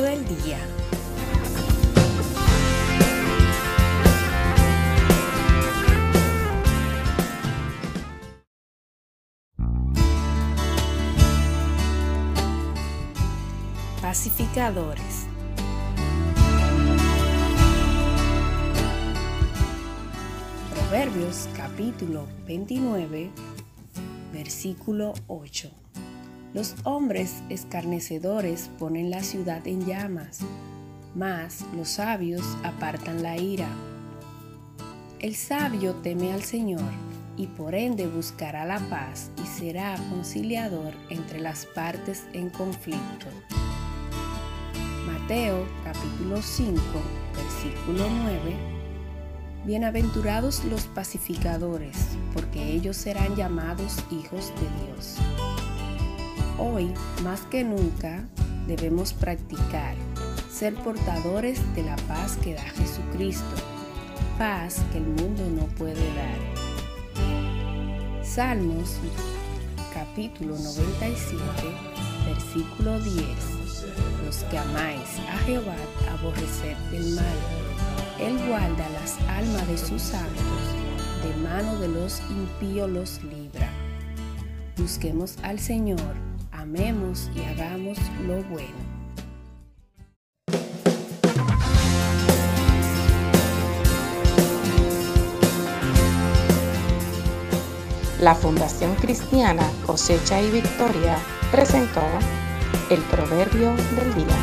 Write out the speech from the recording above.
Del Día. Pacificadores. Proverbios capítulo 29, versículo 8. Los hombres escarnecedores ponen la ciudad en llamas, mas los sabios apartan la ira. El sabio teme al Señor y por ende buscará la paz y será conciliador entre las partes en conflicto. Mateo capítulo 5, versículo 9. Bienaventurados los pacificadores, porque ellos serán llamados hijos de Dios. Hoy, más que nunca, debemos practicar ser portadores de la paz que da Jesucristo, paz que el mundo no puede dar. Salmos capítulo 97, versículo 10. Los que amáis a Jehová aborreced el mal. Él guarda las almas de sus santos, de mano de los impíos los libra. Busquemos al Señor, amemos y hagamos lo bueno. La Fundación Cristiana Cosecha y Victoria presentó el Proverbio del Día.